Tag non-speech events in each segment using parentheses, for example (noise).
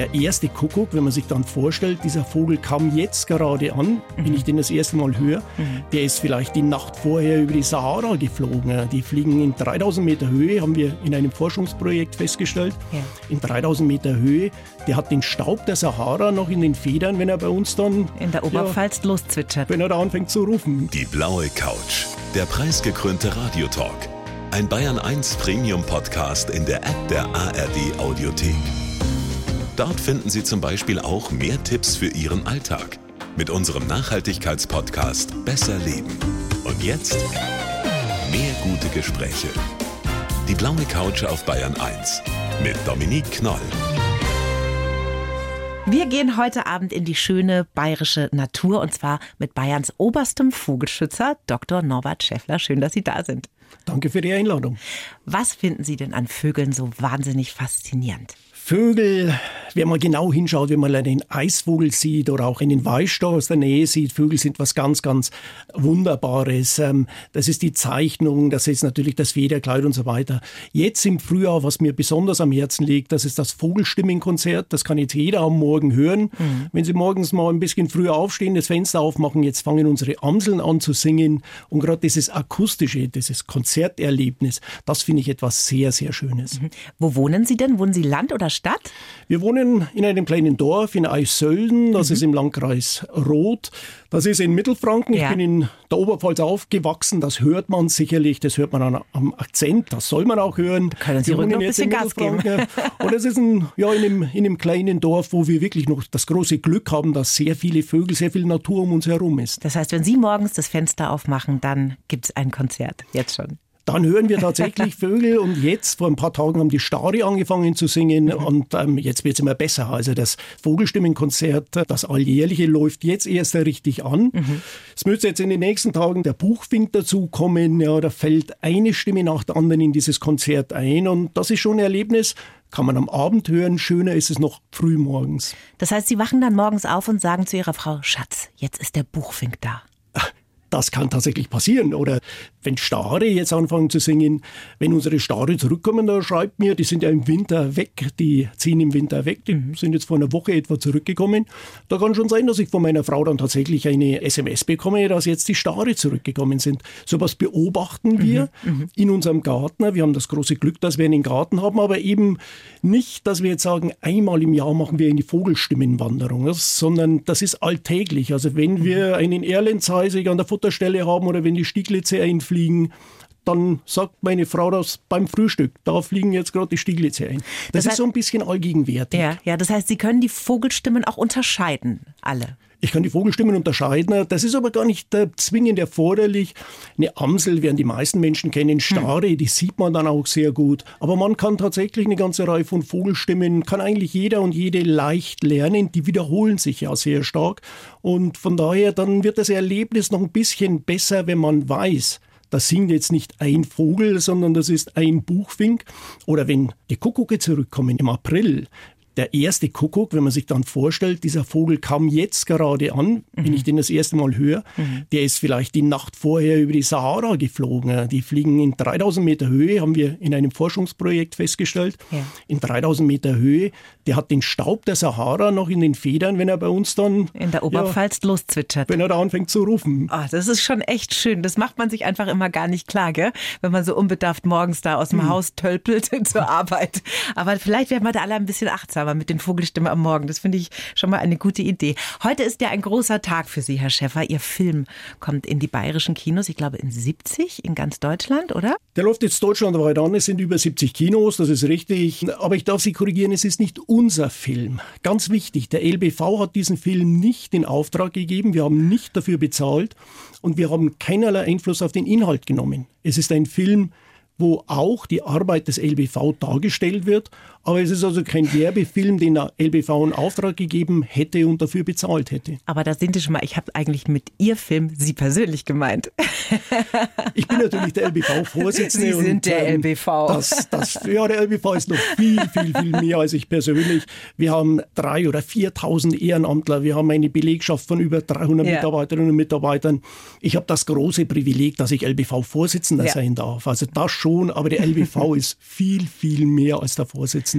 der erste Kuckuck, wenn man sich dann vorstellt, dieser Vogel kam jetzt gerade an, mhm. wenn ich den das erste Mal höre, mhm. der ist vielleicht die Nacht vorher über die Sahara geflogen. Die fliegen in 3000 Meter Höhe, haben wir in einem Forschungsprojekt festgestellt. Ja. In 3000 Meter Höhe, der hat den Staub der Sahara noch in den Federn, wenn er bei uns dann in der Oberpfalz ja, loszwitschert. Wenn er da anfängt zu rufen. Die blaue Couch, der preisgekrönte Radiotalk. Ein Bayern 1 Premium Podcast in der App der ARD Audiothek. Dort finden Sie zum Beispiel auch mehr Tipps für Ihren Alltag mit unserem Nachhaltigkeitspodcast Besser Leben. Und jetzt mehr gute Gespräche. Die blaue Couch auf Bayern 1 mit Dominique Knoll. Wir gehen heute Abend in die schöne bayerische Natur und zwar mit Bayerns oberstem Vogelschützer, Dr. Norbert Schäffler. Schön, dass Sie da sind. Danke für die Einladung. Was finden Sie denn an Vögeln so wahnsinnig faszinierend? Vögel, wenn man genau hinschaut, wenn man einen Eisvogel sieht oder auch einen Weißstor aus der Nähe sieht, Vögel sind was ganz, ganz Wunderbares. Ähm, das ist die Zeichnung, das ist natürlich das Federkleid und so weiter. Jetzt im Frühjahr, was mir besonders am Herzen liegt, das ist das Vogelstimmenkonzert. Das kann jetzt jeder am Morgen hören. Mhm. Wenn Sie morgens mal ein bisschen früher aufstehen, das Fenster aufmachen, jetzt fangen unsere Amseln an zu singen. Und gerade dieses akustische, dieses Konzerterlebnis, das finde ich etwas sehr, sehr Schönes. Mhm. Wo wohnen Sie denn? Wohnen Sie Land oder Stadt? Wir wohnen in einem kleinen Dorf in Eissölden, das mhm. ist im Landkreis Roth. Das ist in Mittelfranken. Ja. Ich bin in der Oberpfalz aufgewachsen. Das hört man sicherlich, das hört man am Akzent, das soll man auch hören. können Sie ruhig noch ein bisschen Gas geben. Und es ist ein, ja, in, einem, in einem kleinen Dorf, wo wir wirklich noch das große Glück haben, dass sehr viele Vögel, sehr viel Natur um uns herum ist. Das heißt, wenn Sie morgens das Fenster aufmachen, dann gibt es ein Konzert, jetzt schon. Dann hören wir tatsächlich Vögel und jetzt, vor ein paar Tagen, haben die Stari angefangen zu singen mhm. und ähm, jetzt wird es immer besser. Also das Vogelstimmenkonzert, das alljährliche, läuft jetzt erst richtig an. Mhm. Es müsste jetzt in den nächsten Tagen der Buchfink dazukommen. Ja, da fällt eine Stimme nach der anderen in dieses Konzert ein und das ist schon ein Erlebnis, kann man am Abend hören. Schöner ist es noch früh morgens. Das heißt, Sie wachen dann morgens auf und sagen zu Ihrer Frau, Schatz, jetzt ist der Buchfink da. Das kann tatsächlich passieren. Oder wenn Stare jetzt anfangen zu singen, wenn unsere Stare zurückkommen, da schreibt mir, die sind ja im Winter weg, die ziehen im Winter weg, die mhm. sind jetzt vor einer Woche etwa zurückgekommen. Da kann schon sein, dass ich von meiner Frau dann tatsächlich eine SMS bekomme, dass jetzt die Stare zurückgekommen sind. Sowas beobachten wir mhm. mhm. in unserem Garten. Wir haben das große Glück, dass wir einen Garten haben, aber eben nicht, dass wir jetzt sagen, einmal im Jahr machen wir eine Vogelstimmenwanderung, sondern das ist alltäglich. Also wenn mhm. wir einen Erlenzeisig an der Futterstelle haben oder wenn die Stieglitze einfliegen, dann sagt meine Frau das beim Frühstück. Da fliegen jetzt gerade die Stieglitze ein. Das, das heißt, ist so ein bisschen allgegenwärtig. Ja, ja, das heißt, Sie können die Vogelstimmen auch unterscheiden, alle. Ich kann die Vogelstimmen unterscheiden. Das ist aber gar nicht äh, zwingend erforderlich. Eine Amsel werden die meisten Menschen kennen, Stare, hm. die sieht man dann auch sehr gut. Aber man kann tatsächlich eine ganze Reihe von Vogelstimmen, kann eigentlich jeder und jede leicht lernen. Die wiederholen sich ja sehr stark. Und von daher, dann wird das Erlebnis noch ein bisschen besser, wenn man weiß, das singt jetzt nicht ein Vogel, sondern das ist ein Buchfink. Oder wenn die Kuckucke zurückkommen im April, der erste Kuckuck, wenn man sich dann vorstellt, dieser Vogel kam jetzt gerade an, mhm. wenn ich den das erste Mal höre, mhm. der ist vielleicht die Nacht vorher über die Sahara geflogen. Die fliegen in 3000 Meter Höhe, haben wir in einem Forschungsprojekt festgestellt. Ja. In 3000 Meter Höhe, der hat den Staub der Sahara noch in den Federn, wenn er bei uns dann in der Oberpfalz ja, loszwitschert. Wenn er da anfängt zu rufen. Oh, das ist schon echt schön. Das macht man sich einfach immer gar nicht klar, gell? wenn man so unbedarft morgens da aus dem mhm. Haus tölpelt (laughs) zur Arbeit. Aber vielleicht werden wir da alle ein bisschen achtsamer aber mit den Vogelstimmen am Morgen. Das finde ich schon mal eine gute Idee. Heute ist ja ein großer Tag für Sie, Herr Schäffer. Ihr Film kommt in die bayerischen Kinos, ich glaube in 70 in ganz Deutschland, oder? Der läuft jetzt deutschlandweit an. Es sind über 70 Kinos, das ist richtig. Aber ich darf Sie korrigieren, es ist nicht unser Film. Ganz wichtig, der LBV hat diesen Film nicht in Auftrag gegeben. Wir haben nicht dafür bezahlt und wir haben keinerlei Einfluss auf den Inhalt genommen. Es ist ein Film, wo auch die Arbeit des LBV dargestellt wird, aber es ist also kein Werbefilm, den der LBV in Auftrag gegeben hätte und dafür bezahlt hätte. Aber da sind Sie schon mal, ich habe eigentlich mit Ihr Film Sie persönlich gemeint. Ich bin natürlich der LBV-Vorsitzende. Sie sind und, der ähm, LBV. Das, das, ja, der LBV ist noch viel, viel, viel mehr als ich persönlich. Wir haben drei oder 4.000 Ehrenamtler. Wir haben eine Belegschaft von über 300 ja. Mitarbeiterinnen und Mitarbeitern. Ich habe das große Privileg, dass ich LBV-Vorsitzender ja. sein darf. Also das schon schon, aber der LBV (laughs) ist viel, viel mehr als der Vorsitzende.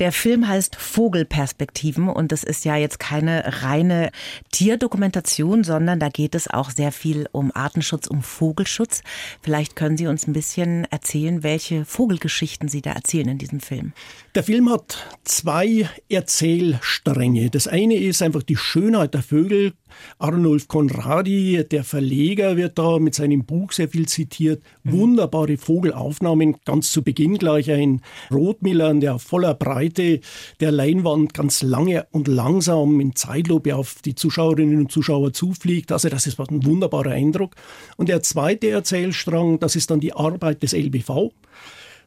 Der Film heißt Vogelperspektiven und es ist ja jetzt keine reine Tierdokumentation, sondern da geht es auch sehr viel um Artenschutz, um Vogelschutz. Vielleicht können Sie uns ein bisschen erzählen, welche Vogelgeschichten Sie da erzählen in diesem Film. Der Film hat zwei Erzählstränge. Das eine ist einfach die Schönheit der Vögel. Arnulf Conradi, der Verleger, wird da mit seinem Buch sehr viel zitiert. Wunderbare Vogelaufnahmen. Ganz zu Beginn gleich ein Rotmillern, der voller Breite der Leinwand ganz lange und langsam in Zeitlupe auf die Zuschauerinnen und Zuschauer zufliegt. Also das ist ein wunderbarer Eindruck. Und der zweite Erzählstrang, das ist dann die Arbeit des LBV.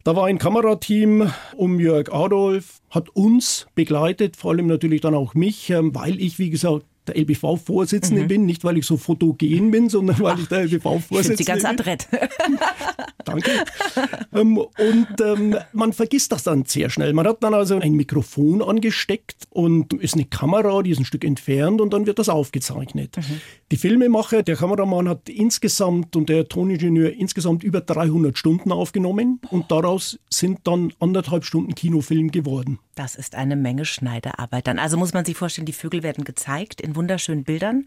Da war ein Kamerateam um Jörg Adolf, hat uns begleitet, vor allem natürlich dann auch mich, ähm, weil ich, wie gesagt, der LBV-Vorsitzende mhm. bin, nicht weil ich so fotogen bin, sondern weil ich der LBV-Vorsitzende bin. Sie ganz adrett. (laughs) Danke. ähm, und ähm, man vergisst das dann sehr schnell. Man hat dann also ein Mikrofon angesteckt und ist eine Kamera, die ist ein Stück entfernt und dann wird das aufgezeichnet. Mhm. Die Filmemacher, der Kameramann hat insgesamt und der Toningenieur insgesamt über 300 Stunden aufgenommen und daraus sind dann anderthalb Stunden Kinofilm geworden. Das ist eine Menge Schneidearbeit dann. Also muss man sich vorstellen, die Vögel werden gezeigt in wunderschönen Bildern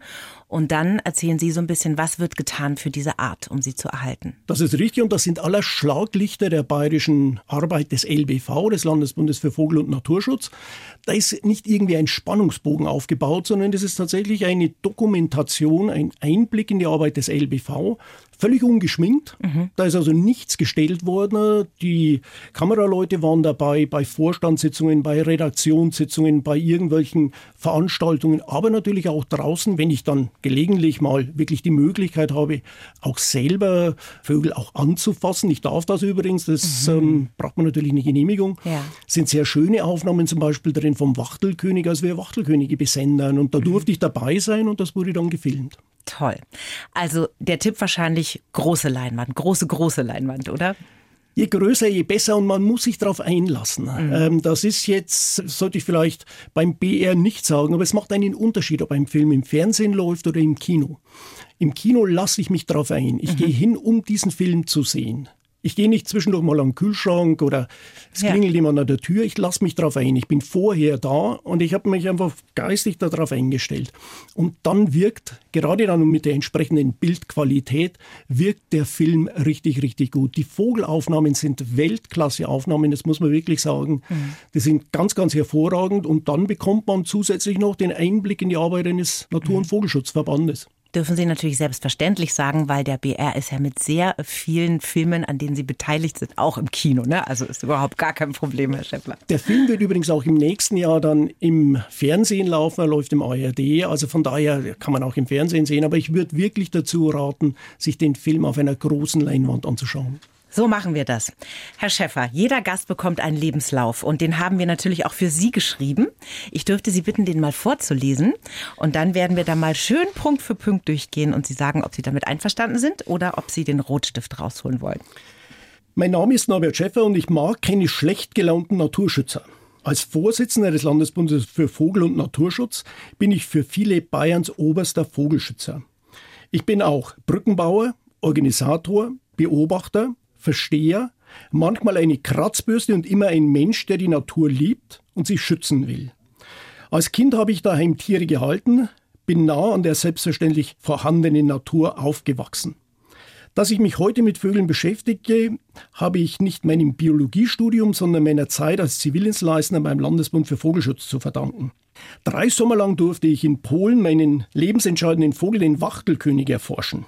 und dann erzählen Sie so ein bisschen, was wird getan für diese Art, um sie zu erhalten. Das ist richtig und das sind aller Schlaglichter der bayerischen Arbeit des LBV, des Landesbundes für Vogel- und Naturschutz. Da ist nicht irgendwie ein Spannungsbogen aufgebaut, sondern das ist tatsächlich eine Dokumentation, ein Einblick in die Arbeit des LBV, völlig ungeschminkt. Mhm. Da ist also nichts gestellt worden. Die Kameraleute waren dabei bei Vorstandssitzungen, bei Redaktionssitzungen, bei irgendwelchen Veranstaltungen, aber natürlich auch draußen, wenn ich dann gelegentlich mal wirklich die Möglichkeit habe, auch selber Vögel auch anzufassen. Ich darf das übrigens, das mhm. ähm, braucht man natürlich eine Genehmigung. Ja. Sind sehr schöne Aufnahmen zum Beispiel drin vom Wachtelkönig, als wir Wachtelkönige besendern. Und da mhm. durfte ich dabei sein und das wurde dann gefilmt. Toll. Also der Tipp wahrscheinlich große Leinwand, große, große Leinwand, oder? Je größer, je besser und man muss sich darauf einlassen. Mhm. Ähm, das ist jetzt, sollte ich vielleicht beim BR nicht sagen, aber es macht einen Unterschied, ob ein Film im Fernsehen läuft oder im Kino. Im Kino lasse ich mich darauf ein. Ich mhm. gehe hin, um diesen Film zu sehen. Ich gehe nicht zwischendurch mal den Kühlschrank oder es ja. klingelt jemand an der Tür. Ich lasse mich darauf ein. Ich bin vorher da und ich habe mich einfach geistig darauf eingestellt. Und dann wirkt, gerade dann mit der entsprechenden Bildqualität, wirkt der Film richtig, richtig gut. Die Vogelaufnahmen sind Weltklasse-Aufnahmen, das muss man wirklich sagen. Mhm. Die sind ganz, ganz hervorragend und dann bekommt man zusätzlich noch den Einblick in die Arbeit eines Natur- und mhm. Vogelschutzverbandes dürfen Sie natürlich selbstverständlich sagen, weil der BR ist ja mit sehr vielen Filmen, an denen Sie beteiligt sind, auch im Kino. Ne? Also ist überhaupt gar kein Problem, Herr Schäffler. Der Film wird übrigens auch im nächsten Jahr dann im Fernsehen laufen. Er läuft im ARD. Also von daher kann man auch im Fernsehen sehen. Aber ich würde wirklich dazu raten, sich den Film auf einer großen Leinwand anzuschauen. So machen wir das. Herr Schäffer, jeder Gast bekommt einen Lebenslauf und den haben wir natürlich auch für Sie geschrieben. Ich dürfte Sie bitten, den mal vorzulesen und dann werden wir da mal schön Punkt für Punkt durchgehen und Sie sagen, ob Sie damit einverstanden sind oder ob Sie den Rotstift rausholen wollen. Mein Name ist Norbert Schäffer und ich mag keine schlecht gelaunten Naturschützer. Als Vorsitzender des Landesbundes für Vogel- und Naturschutz bin ich für viele Bayerns oberster Vogelschützer. Ich bin auch Brückenbauer, Organisator, Beobachter, Versteher, manchmal eine Kratzbürste und immer ein Mensch, der die Natur liebt und sie schützen will. Als Kind habe ich daheim Tiere gehalten, bin nah an der selbstverständlich vorhandenen Natur aufgewachsen. Dass ich mich heute mit Vögeln beschäftige, habe ich nicht meinem Biologiestudium, sondern meiner Zeit als Zivildienstleister beim Landesbund für Vogelschutz zu verdanken. Drei Sommer lang durfte ich in Polen meinen lebensentscheidenden Vogel, den Wachtelkönig, erforschen.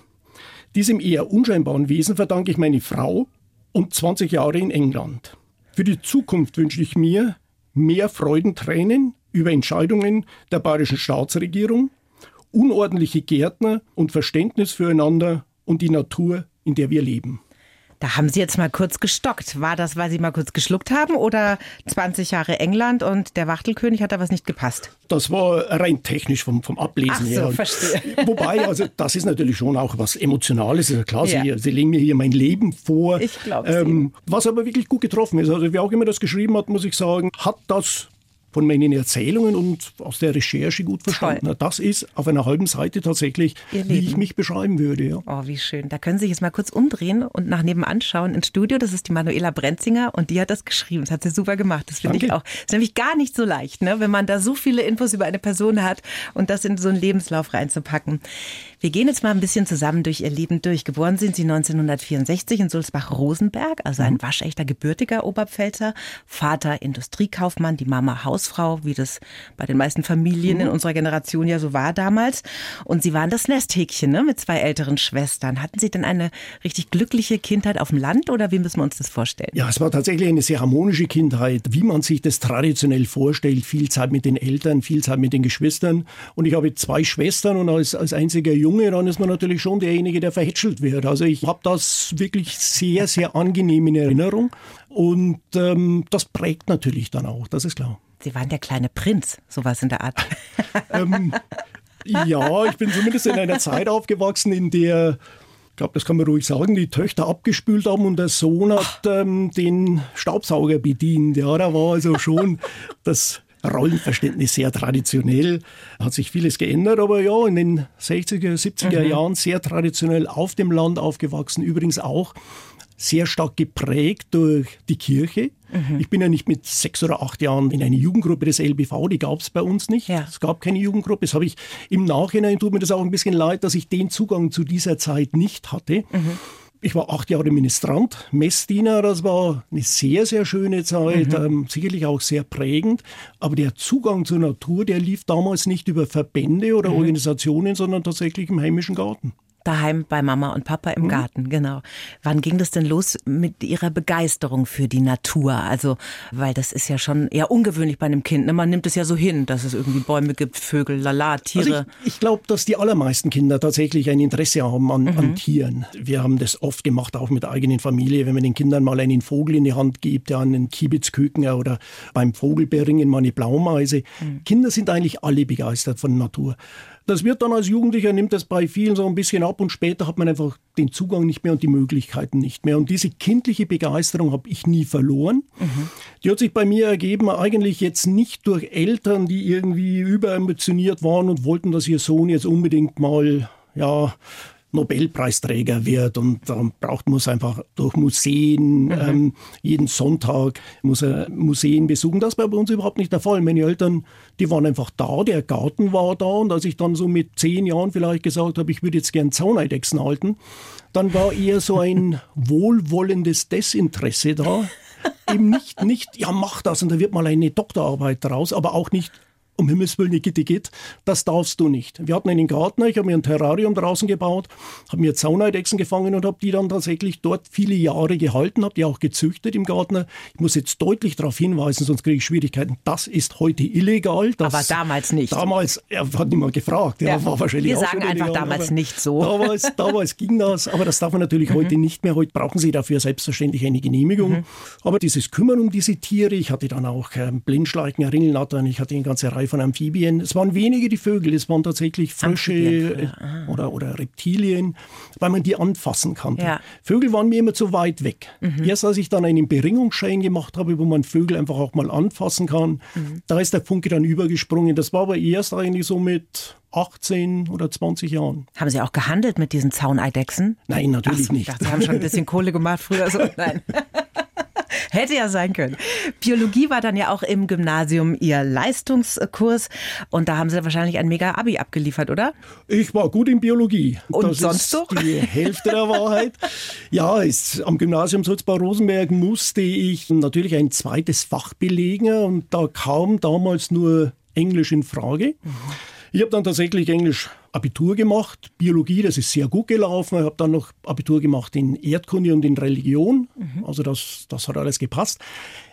Diesem eher unscheinbaren Wesen verdanke ich meine Frau und 20 Jahre in England. Für die Zukunft wünsche ich mir mehr Freudentränen über Entscheidungen der bayerischen Staatsregierung, unordentliche Gärtner und Verständnis füreinander und die Natur, in der wir leben. Da haben Sie jetzt mal kurz gestockt. War das, weil Sie mal kurz geschluckt haben oder 20 Jahre England und der Wachtelkönig hat da was nicht gepasst? Das war rein technisch vom, vom Ablesen so, her. verstehe. (laughs) Wobei, also das ist natürlich schon auch was Emotionales. Also klar, ja. Sie, Sie, legen mir hier mein Leben vor. Ich glaube ähm, Was aber wirklich gut getroffen ist. Also wer auch immer das geschrieben hat, muss ich sagen, hat das von meinen Erzählungen und aus der Recherche gut verstanden. Toll. Das ist auf einer halben Seite tatsächlich, wie ich mich beschreiben würde. Ja. Oh, wie schön. Da können Sie sich jetzt mal kurz umdrehen und nach nebenan schauen ins Studio. Das ist die Manuela Brenzinger und die hat das geschrieben. Das hat sie super gemacht. Das finde ich auch. Das ist nämlich gar nicht so leicht, ne? wenn man da so viele Infos über eine Person hat und das in so einen Lebenslauf reinzupacken. Wir gehen jetzt mal ein bisschen zusammen durch ihr Leben durch. Geboren sind Sie 1964 in Sulzbach-Rosenberg, also ein mhm. waschechter gebürtiger Oberpfälzer. Vater Industriekaufmann, die Mama Hausfrau, wie das bei den meisten Familien in mhm. unserer Generation ja so war damals. Und Sie waren das Nesthäkchen ne, mit zwei älteren Schwestern. Hatten Sie denn eine richtig glückliche Kindheit auf dem Land oder wie müssen wir uns das vorstellen? Ja, es war tatsächlich eine sehr harmonische Kindheit, wie man sich das traditionell vorstellt. Viel Zeit mit den Eltern, viel Zeit mit den Geschwistern. Und ich habe zwei Schwestern und als, als einziger Junge, dann ist man natürlich schon derjenige, der verhätschelt wird. Also ich habe das wirklich sehr, sehr angenehm in Erinnerung. Und ähm, das prägt natürlich dann auch, das ist klar. Sie waren der kleine Prinz, sowas in der Art. ähm, ja, ich bin zumindest in einer Zeit aufgewachsen, in der ich glaube, das kann man ruhig sagen, die Töchter abgespült haben und der Sohn hat ähm, den Staubsauger bedient. Ja, da war also schon das Rollenverständnis sehr traditionell. Hat sich vieles geändert, aber ja, in den 60er, 70er mhm. Jahren sehr traditionell auf dem Land aufgewachsen. Übrigens auch sehr stark geprägt durch die Kirche. Mhm. Ich bin ja nicht mit sechs oder acht Jahren in eine Jugendgruppe des LBV, die gab es bei uns nicht. Ja. Es gab keine Jugendgruppe. Das habe ich im Nachhinein, tut mir das auch ein bisschen leid, dass ich den Zugang zu dieser Zeit nicht hatte. Mhm. Ich war acht Jahre Ministrant, Messdiener, das war eine sehr, sehr schöne Zeit, mhm. ähm, sicherlich auch sehr prägend. Aber der Zugang zur Natur, der lief damals nicht über Verbände oder mhm. Organisationen, sondern tatsächlich im heimischen Garten daheim bei Mama und Papa im mhm. Garten, genau. Wann ging das denn los mit Ihrer Begeisterung für die Natur? Also, weil das ist ja schon eher ungewöhnlich bei einem Kind. Ne? Man nimmt es ja so hin, dass es irgendwie Bäume gibt, Vögel, lala, Tiere. Also ich, ich glaube, dass die allermeisten Kinder tatsächlich ein Interesse haben an, mhm. an, Tieren. Wir haben das oft gemacht, auch mit der eigenen Familie, wenn man den Kindern mal einen Vogel in die Hand gibt, ja, einen Kiebitzküken oder beim Vogelberingen mal eine Blaumeise. Mhm. Kinder sind eigentlich alle begeistert von Natur. Das wird dann als Jugendlicher, nimmt das bei vielen so ein bisschen ab und später hat man einfach den Zugang nicht mehr und die Möglichkeiten nicht mehr. Und diese kindliche Begeisterung habe ich nie verloren. Mhm. Die hat sich bei mir ergeben, eigentlich jetzt nicht durch Eltern, die irgendwie überambitioniert waren und wollten, dass ihr Sohn jetzt unbedingt mal ja, Nobelpreisträger wird und dann braucht man es einfach durch Museen, mhm. ähm, jeden Sonntag muss er Museen besuchen. Das war bei uns überhaupt nicht der Fall. Meine Eltern, die waren einfach da, der Garten war da und als ich dann so mit zehn Jahren vielleicht gesagt habe, ich würde jetzt gern Zauneidechsen halten, dann war eher so ein (laughs) wohlwollendes Desinteresse da. Eben nicht, nicht, ja, mach das und da wird mal eine Doktorarbeit daraus, aber auch nicht, um Himmels Willen, Gitte geht, das darfst du nicht. Wir hatten einen Garten, ich habe mir ein Terrarium draußen gebaut, habe mir Zauneidechsen gefangen und habe die dann tatsächlich dort viele Jahre gehalten, habe die auch gezüchtet im Garten. Ich muss jetzt deutlich darauf hinweisen, sonst kriege ich Schwierigkeiten. Das ist heute illegal. Das aber damals nicht. Damals, ja, hat niemand gefragt. Ja, war wahrscheinlich wir sagen einfach illegal, damals nicht so. Damals, (laughs) damals ging das, aber das darf man natürlich mhm. heute nicht mehr. Heute brauchen Sie dafür selbstverständlich eine Genehmigung. Mhm. Aber dieses Kümmern um diese Tiere, ich hatte dann auch ähm, Blindschleichen, Ringelnattern, ich hatte eine ganze Reihe von Amphibien. Es waren wenige die Vögel, es waren tatsächlich Frösche äh, ah. oder, oder Reptilien, weil man die anfassen konnte. Ja. Vögel waren mir immer zu weit weg. Mhm. Erst als ich dann einen Beringungsschein gemacht habe, wo man Vögel einfach auch mal anfassen kann, mhm. da ist der Funke dann übergesprungen. Das war aber erst eigentlich so mit 18 oder 20 Jahren. Haben Sie auch gehandelt mit diesen Zauneidechsen? Nein, natürlich so, nicht. Dachte, Sie haben schon ein bisschen Kohle gemacht früher. So. (laughs) Nein. Hätte ja sein können. Biologie war dann ja auch im Gymnasium Ihr Leistungskurs und da haben Sie wahrscheinlich ein mega Abi abgeliefert, oder? Ich war gut in Biologie. Und das sonst doch? Die Hälfte der Wahrheit. Ja, ist, am Gymnasium Sulzbach-Rosenberg musste ich natürlich ein zweites Fach belegen und da kam damals nur Englisch in Frage. Ich habe dann tatsächlich Englisch Abitur gemacht, Biologie, das ist sehr gut gelaufen. Ich habe dann noch Abitur gemacht in Erdkunde und in Religion. Mhm. Also das, das hat alles gepasst.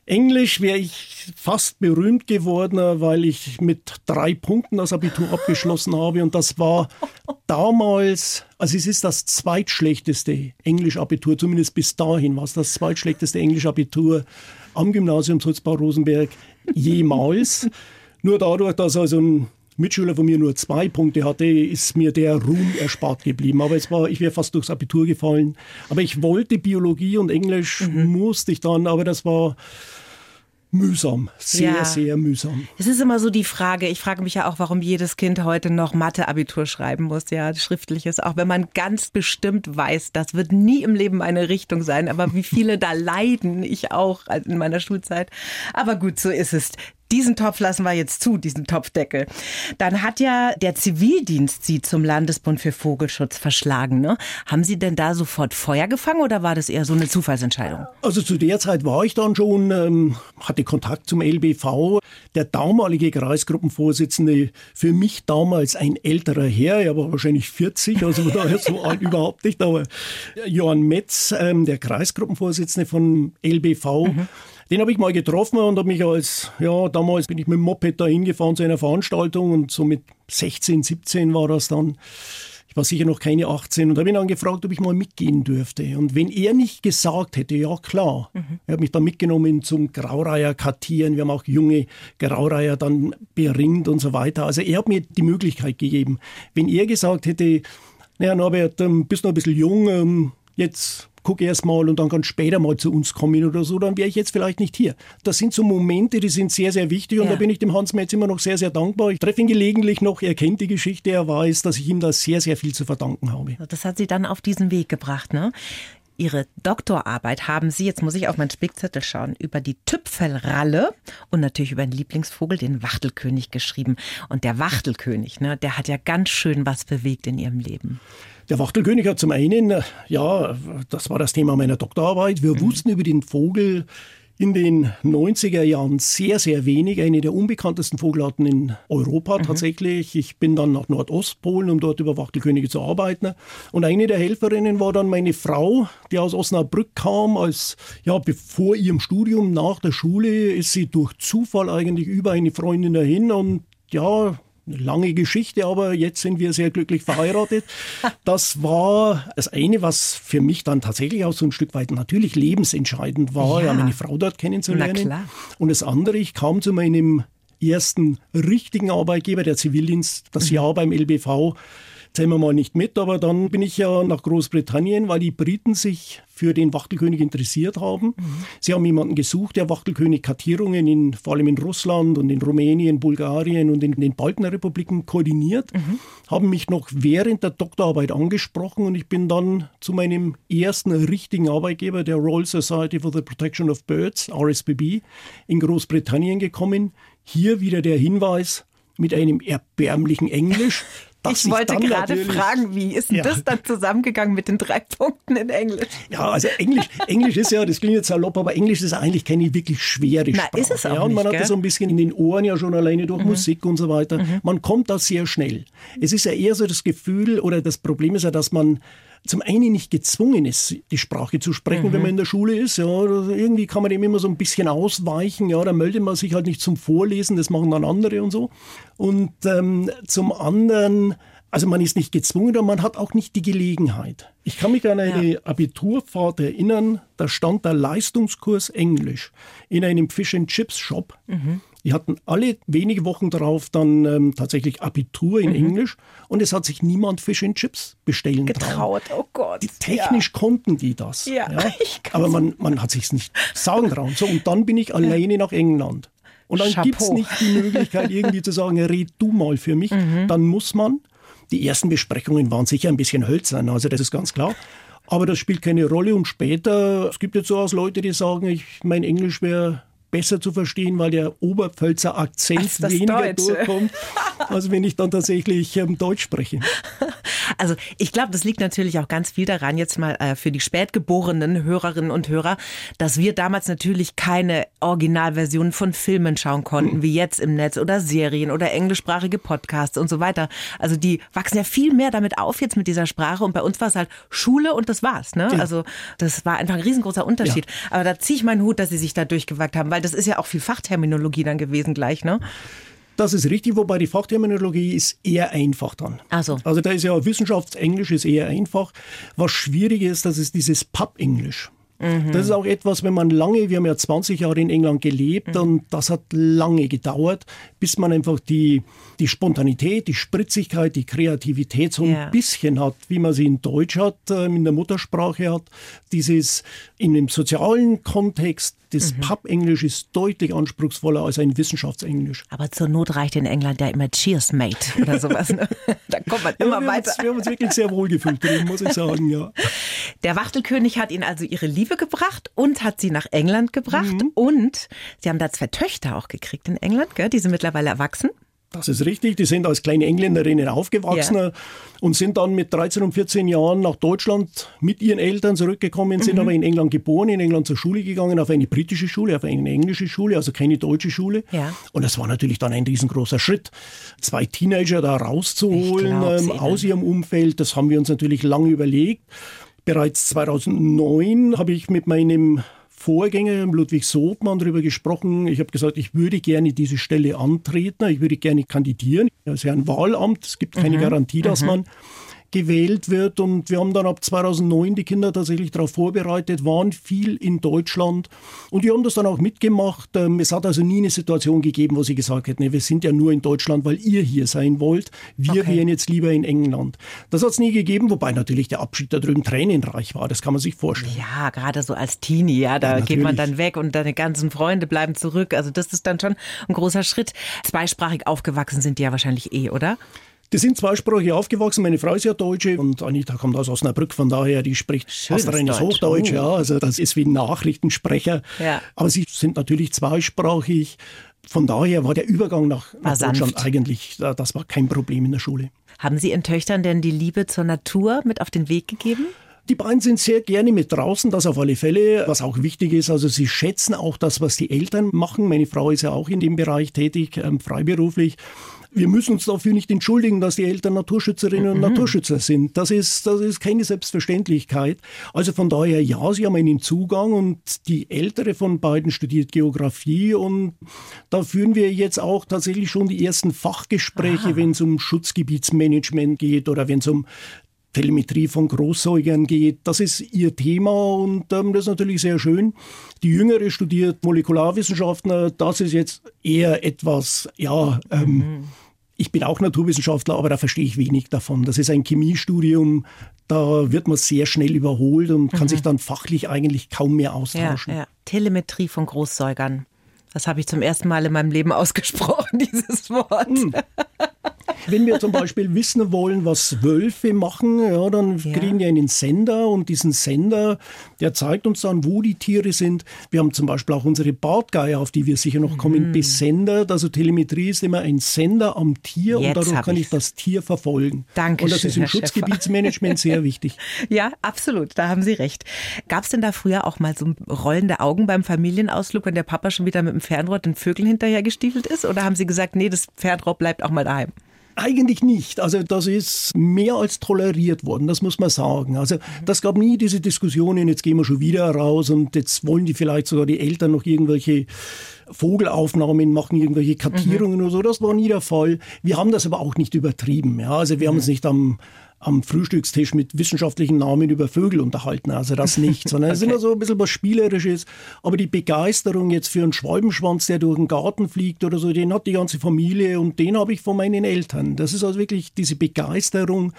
Englisch wäre ich fast berühmt geworden, weil ich mit drei Punkten das Abitur abgeschlossen habe. Und das war (laughs) damals, also es ist das zweitschlechteste Englisch-Abitur, zumindest bis dahin war es das zweitschlechteste Englisch-Abitur am Gymnasium Sulzbach-Rosenberg jemals. (laughs) Nur dadurch, dass also ein Mitschüler von mir nur zwei Punkte hatte, ist mir der Ruhm erspart geblieben. Aber es war, ich wäre fast durchs Abitur gefallen. Aber ich wollte Biologie und Englisch mhm. musste ich dann, aber das war mühsam, sehr, ja. sehr mühsam. Es ist immer so die Frage, ich frage mich ja auch, warum jedes Kind heute noch Mathe-Abitur schreiben muss, ja, schriftliches, auch wenn man ganz bestimmt weiß, das wird nie im Leben eine Richtung sein, aber wie viele da (laughs) leiden, ich auch in meiner Schulzeit. Aber gut, so ist es diesen Topf lassen wir jetzt zu, diesen Topfdeckel. Dann hat ja der Zivildienst Sie zum Landesbund für Vogelschutz verschlagen. Ne? Haben Sie denn da sofort Feuer gefangen oder war das eher so eine Zufallsentscheidung? Also zu der Zeit war ich dann schon, ähm, hatte Kontakt zum LBV. Der damalige Kreisgruppenvorsitzende, für mich damals ein älterer Herr, er war wahrscheinlich 40, also daher so alt (laughs) überhaupt nicht, aber Johann Metz, ähm, der Kreisgruppenvorsitzende von LBV, mhm den habe ich mal getroffen und habe mich als, ja, damals bin ich mit dem Moped da hingefahren zu einer Veranstaltung und so mit 16, 17 war das dann. Ich war sicher noch keine 18 und habe ihn dann gefragt, ob ich mal mitgehen dürfte. Und wenn er nicht gesagt hätte, ja klar, mhm. er hat mich dann mitgenommen zum Graureiher kartieren. Wir haben auch junge Graureiher dann beringt und so weiter. Also er hat mir die Möglichkeit gegeben. Wenn er gesagt hätte, naja Norbert, ähm, bist noch ein bisschen jung, ähm, jetzt guck erst mal und dann ganz später mal zu uns kommen oder so, dann wäre ich jetzt vielleicht nicht hier. Das sind so Momente, die sind sehr, sehr wichtig und ja. da bin ich dem Hans Metz immer noch sehr, sehr dankbar. Ich treffe ihn gelegentlich noch, er kennt die Geschichte, er weiß, dass ich ihm da sehr, sehr viel zu verdanken habe. Das hat Sie dann auf diesen Weg gebracht, ne? Ihre Doktorarbeit haben Sie, jetzt muss ich auf meinen Spickzettel schauen, über die Tüpfelralle und natürlich über den Lieblingsvogel, den Wachtelkönig, geschrieben. Und der Wachtelkönig, ne, der hat ja ganz schön was bewegt in Ihrem Leben. Der Wachtelkönig hat zum einen, ja, das war das Thema meiner Doktorarbeit. Wir mhm. wussten über den Vogel in den 90er Jahren sehr, sehr wenig. Eine der unbekanntesten Vogelarten in Europa mhm. tatsächlich. Ich bin dann nach Nordostpolen, um dort über Wachtelkönige zu arbeiten. Und eine der Helferinnen war dann meine Frau, die aus Osnabrück kam. Als, ja, bevor ihrem Studium nach der Schule ist sie durch Zufall eigentlich über eine Freundin dahin und ja, lange Geschichte, aber jetzt sind wir sehr glücklich verheiratet. (laughs) Das war das eine, was für mich dann tatsächlich auch so ein Stück weit natürlich lebensentscheidend war, ja, ja meine Frau dort kennenzulernen. Und das andere, ich kam zu meinem ersten richtigen Arbeitgeber, der Zivildienst, das mhm. Jahr beim LBV zählen wir mal nicht mit, aber dann bin ich ja nach Großbritannien, weil die Briten sich für den Wachtelkönig interessiert haben. Mhm. Sie haben jemanden gesucht, der Wachtelkönig-Kartierungen in, vor allem in Russland und in Rumänien, Bulgarien und in den Balkenrepubliken koordiniert, mhm. haben mich noch während der Doktorarbeit angesprochen und ich bin dann zu meinem ersten richtigen Arbeitgeber, der Royal Society for the Protection of Birds, RSPB, in Großbritannien gekommen. Hier wieder der Hinweis, mit einem erbärmlichen Englisch. (laughs) ich wollte gerade fragen, wie ist denn ja. das dann zusammengegangen mit den drei Punkten in Englisch? Ja, also Englisch, Englisch ist ja, das klingt jetzt salopp, aber Englisch ist eigentlich keine wirklich schwere Sprache. Na, ist es auch ja, und man nicht, hat das so ein bisschen in den Ohren ja schon alleine durch mhm. Musik und so weiter. Mhm. Man kommt da sehr schnell. Es ist ja eher so das Gefühl oder das Problem ist ja, dass man zum einen nicht gezwungen ist, die Sprache zu sprechen, mhm. wenn man in der Schule ist. Ja, irgendwie kann man dem immer so ein bisschen ausweichen. Ja, da meldet man sich halt nicht zum Vorlesen, das machen dann andere und so. Und ähm, zum anderen, also man ist nicht gezwungen, aber man hat auch nicht die Gelegenheit. Ich kann mich an eine ja. Abiturfahrt erinnern, da stand der Leistungskurs Englisch in einem Fish and Chips Shop. Mhm. Die hatten alle wenige Wochen darauf dann ähm, tatsächlich Abitur in mhm. Englisch und es hat sich niemand Fish and Chips bestellen getraut. Oh Gott. Die, technisch ja. konnten die das. Ja, ja. (laughs) aber man, man hat sich nicht sagen trauen. So, und dann bin ich alleine nach England. Und dann gibt es nicht die Möglichkeit, irgendwie zu sagen, red du mal für mich. Mhm. Dann muss man. Die ersten Besprechungen waren sicher ein bisschen hölzern, also das ist ganz klar. Aber das spielt keine Rolle. Und später, es gibt jetzt so aus Leute, die sagen, ich, mein Englisch wäre besser zu verstehen, weil der Oberpfälzer Akzent weniger Deutsche. durchkommt, (laughs) als wenn ich dann tatsächlich ähm, Deutsch spreche. Also ich glaube, das liegt natürlich auch ganz viel daran, jetzt mal äh, für die spätgeborenen Hörerinnen und Hörer, dass wir damals natürlich keine Originalversionen von Filmen schauen konnten, wie jetzt im Netz oder Serien oder englischsprachige Podcasts und so weiter. Also die wachsen ja viel mehr damit auf jetzt mit dieser Sprache und bei uns war es halt Schule und das war's. Ne? Ja. Also das war einfach ein riesengroßer Unterschied. Ja. Aber da ziehe ich meinen Hut, dass sie sich da durchgewagt haben, weil das ist ja auch viel Fachterminologie dann gewesen gleich, ne? Das ist richtig, wobei die Fachterminologie ist eher einfach dann. Also, also da ist ja Wissenschaftsenglisch ist eher einfach. Was schwierig ist, das ist dieses Pub-Englisch. Mhm. Das ist auch etwas, wenn man lange, wir haben ja 20 Jahre in England gelebt mhm. und das hat lange gedauert, bis man einfach die, die Spontanität, die Spritzigkeit, die Kreativität so ein bisschen hat, wie man sie in Deutsch hat, ähm, in der Muttersprache hat. Dieses in dem sozialen Kontext, das mhm. Pub-Englisch ist deutlich anspruchsvoller als ein Wissenschaftsenglisch. Aber zur Not reicht in England ja immer Cheers, Mate oder (laughs) sowas. Ne? da kommt man immer ja, wir weiter. Uns, wir haben uns wirklich sehr wohl gefühlt drin, muss ich sagen, ja. Der Wachtelkönig hat ihnen also ihre Liebe gebracht und hat sie nach England gebracht. Mhm. Und sie haben da zwei Töchter auch gekriegt in England, gell? die sind mittlerweile erwachsen. Das ist richtig. Die sind als kleine Engländerinnen aufgewachsen ja. und sind dann mit 13 und 14 Jahren nach Deutschland mit ihren Eltern zurückgekommen, sind mhm. aber in England geboren, in England zur Schule gegangen, auf eine britische Schule, auf eine englische Schule, also keine deutsche Schule. Ja. Und das war natürlich dann ein riesengroßer Schritt, zwei Teenager da rauszuholen ähm, aus ihrem Umfeld. Das haben wir uns natürlich lange überlegt. Bereits 2009 habe ich mit meinem Vorgänger Ludwig Sotmann darüber gesprochen. Ich habe gesagt, ich würde gerne diese Stelle antreten, ich würde gerne kandidieren. Das ist ja ein Wahlamt, es gibt keine mhm. Garantie, dass mhm. man gewählt wird. Und wir haben dann ab 2009 die Kinder tatsächlich darauf vorbereitet, waren viel in Deutschland. Und die haben das dann auch mitgemacht. Ähm, es hat also nie eine Situation gegeben, wo sie gesagt hätten, wir sind ja nur in Deutschland, weil ihr hier sein wollt. Wir okay. wären jetzt lieber in England. Das hat es nie gegeben, wobei natürlich der Abschied da drüben tränenreich war. Das kann man sich vorstellen. Ja, gerade so als Teenie, ja, da ja, geht man dann weg und deine ganzen Freunde bleiben zurück. Also das ist dann schon ein großer Schritt. Zweisprachig aufgewachsen sind die ja wahrscheinlich eh, oder? Die sind zweisprachig aufgewachsen. Meine Frau ist ja Deutsche und Anita kommt aus Osnabrück, von daher, die spricht fast reines Hochdeutsch. Uh. Ja, also das ist wie ein Nachrichtensprecher. Ja. Aber sie sind natürlich zweisprachig. Von daher war der Übergang nach, nach Deutschland eigentlich, das war kein Problem in der Schule. Haben Sie Ihren Töchtern denn die Liebe zur Natur mit auf den Weg gegeben? Die beiden sind sehr gerne mit draußen, das auf alle Fälle, was auch wichtig ist. Also sie schätzen auch das, was die Eltern machen. Meine Frau ist ja auch in dem Bereich tätig, ähm, freiberuflich wir müssen uns dafür nicht entschuldigen, dass die Eltern Naturschützerinnen und mhm. Naturschützer sind. Das ist, das ist keine Selbstverständlichkeit. Also von daher, ja, sie haben einen Zugang und die ältere von beiden studiert Geografie und da führen wir jetzt auch tatsächlich schon die ersten Fachgespräche, wenn es um Schutzgebietsmanagement geht oder wenn es um Telemetrie von Großsäugern geht. Das ist ihr Thema und ähm, das ist natürlich sehr schön. Die Jüngere studiert Molekularwissenschaften. Das ist jetzt eher etwas, ja, ähm, mhm. Ich bin auch Naturwissenschaftler, aber da verstehe ich wenig davon. Das ist ein Chemiestudium, da wird man sehr schnell überholt und kann mhm. sich dann fachlich eigentlich kaum mehr austauschen. Ja, ja. Telemetrie von Großsäugern. Das habe ich zum ersten Mal in meinem Leben (laughs) ausgesprochen, dieses Wort. Mhm. Wenn wir zum Beispiel wissen wollen, was Wölfe machen, ja, dann ja. kriegen wir einen Sender und diesen Sender, der zeigt uns dann, wo die Tiere sind. Wir haben zum Beispiel auch unsere Bartgeier, auf die wir sicher noch kommen, mhm. besendet. Also Telemetrie ist immer ein Sender am Tier Jetzt und dadurch kann ich das Tier verfolgen. Danke. Und das ist im Schutzgebietsmanagement sehr wichtig. (laughs) Ja, absolut, da haben Sie recht. Gab es denn da früher auch mal so rollende Augen beim Familienausflug, wenn der Papa schon wieder mit dem Fernrohr den Vögeln hinterher gestiefelt ist? Oder haben Sie gesagt, nee, das Fernrohr bleibt auch mal daheim? Eigentlich nicht. Also das ist mehr als toleriert worden, das muss man sagen. Also das gab nie diese Diskussionen, jetzt gehen wir schon wieder raus und jetzt wollen die vielleicht sogar die Eltern noch irgendwelche Vogelaufnahmen machen, irgendwelche Kartierungen mhm. oder so. Das war nie der Fall. Wir haben das aber auch nicht übertrieben. Ja? Also wir mhm. haben uns nicht am am Frühstückstisch mit wissenschaftlichen Namen über Vögel unterhalten. Also das nicht, sondern es (laughs) okay. ist immer so ein bisschen was Spielerisches. Aber die Begeisterung jetzt für einen Schwalbenschwanz, der durch den Garten fliegt oder so, den hat die ganze Familie und den habe ich von meinen Eltern. Das ist also wirklich diese Begeisterung